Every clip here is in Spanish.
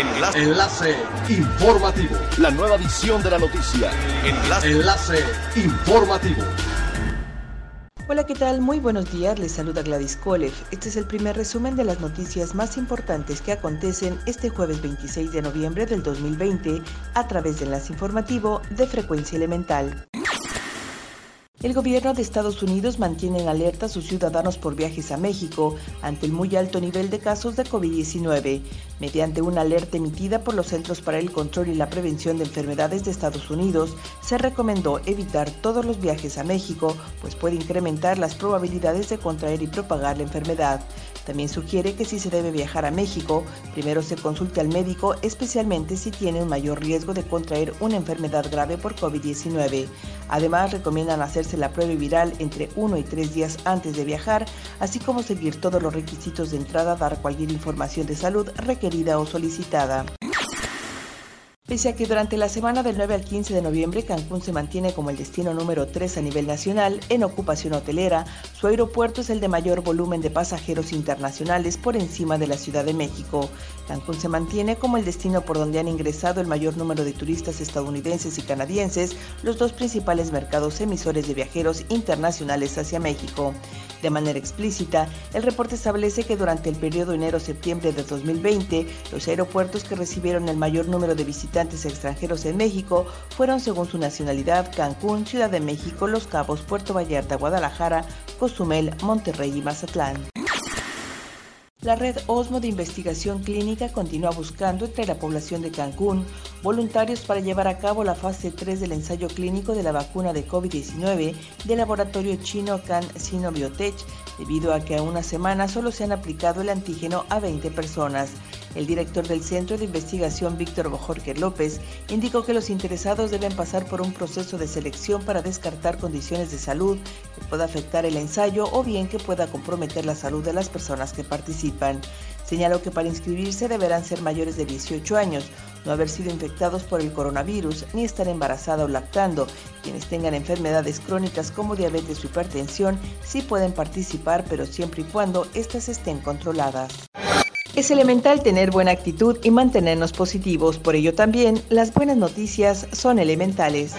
Enlace. Enlace informativo. La nueva edición de la noticia. Enlace. Enlace informativo. Hola, ¿qué tal? Muy buenos días, les saluda Gladys Kolev. Este es el primer resumen de las noticias más importantes que acontecen este jueves 26 de noviembre del 2020 a través del enlace informativo de Frecuencia Elemental. El gobierno de Estados Unidos mantiene en alerta a sus ciudadanos por viajes a México ante el muy alto nivel de casos de COVID-19. Mediante una alerta emitida por los Centros para el Control y la Prevención de Enfermedades de Estados Unidos, se recomendó evitar todos los viajes a México, pues puede incrementar las probabilidades de contraer y propagar la enfermedad. También sugiere que si se debe viajar a México, primero se consulte al médico, especialmente si tiene un mayor riesgo de contraer una enfermedad grave por COVID-19. Además, recomiendan hacerse la prueba viral entre uno y tres días antes de viajar, así como seguir todos los requisitos de entrada, dar cualquier información de salud requerida o solicitada. Pese a que durante la semana del 9 al 15 de noviembre Cancún se mantiene como el destino número 3 a nivel nacional en ocupación hotelera, su aeropuerto es el de mayor volumen de pasajeros internacionales por encima de la Ciudad de México. Cancún se mantiene como el destino por donde han ingresado el mayor número de turistas estadounidenses y canadienses, los dos principales mercados emisores de viajeros internacionales hacia México. De manera explícita, el reporte establece que durante el periodo enero-septiembre de 2020, los aeropuertos que recibieron el mayor número de visitantes extranjeros en México fueron según su nacionalidad Cancún, Ciudad de México, Los Cabos, Puerto Vallarta, Guadalajara, Cozumel, Monterrey y Mazatlán. La red Osmo de Investigación Clínica continúa buscando entre la población de Cancún voluntarios para llevar a cabo la fase 3 del ensayo clínico de la vacuna de COVID-19 del laboratorio chino Can Sinobiotech, debido a que a una semana solo se han aplicado el antígeno a 20 personas. El director del Centro de Investigación, Víctor Bojorquer López, indicó que los interesados deben pasar por un proceso de selección para descartar condiciones de salud que pueda afectar el ensayo o bien que pueda comprometer la salud de las personas que participan. Señaló que para inscribirse deberán ser mayores de 18 años, no haber sido infectados por el coronavirus ni estar embarazada o lactando. Quienes tengan enfermedades crónicas como diabetes o hipertensión sí pueden participar, pero siempre y cuando éstas estén controladas. Es elemental tener buena actitud y mantenernos positivos, por ello también las buenas noticias son elementales.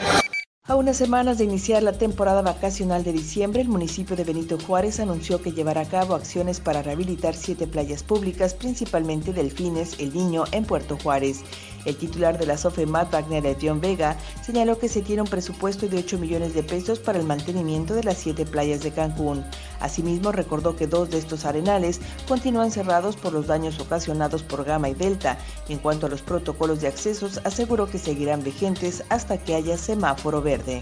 A unas semanas de iniciar la temporada vacacional de diciembre, el municipio de Benito Juárez anunció que llevará a cabo acciones para rehabilitar siete playas públicas, principalmente Delfines, El Niño, en Puerto Juárez. El titular de la SOFEMAT, Wagner John Vega, señaló que se tiene un presupuesto de 8 millones de pesos para el mantenimiento de las siete playas de Cancún. Asimismo, recordó que dos de estos arenales continúan cerrados por los daños ocasionados por Gama y Delta. En cuanto a los protocolos de accesos, aseguró que seguirán vigentes hasta que haya semáforo verde.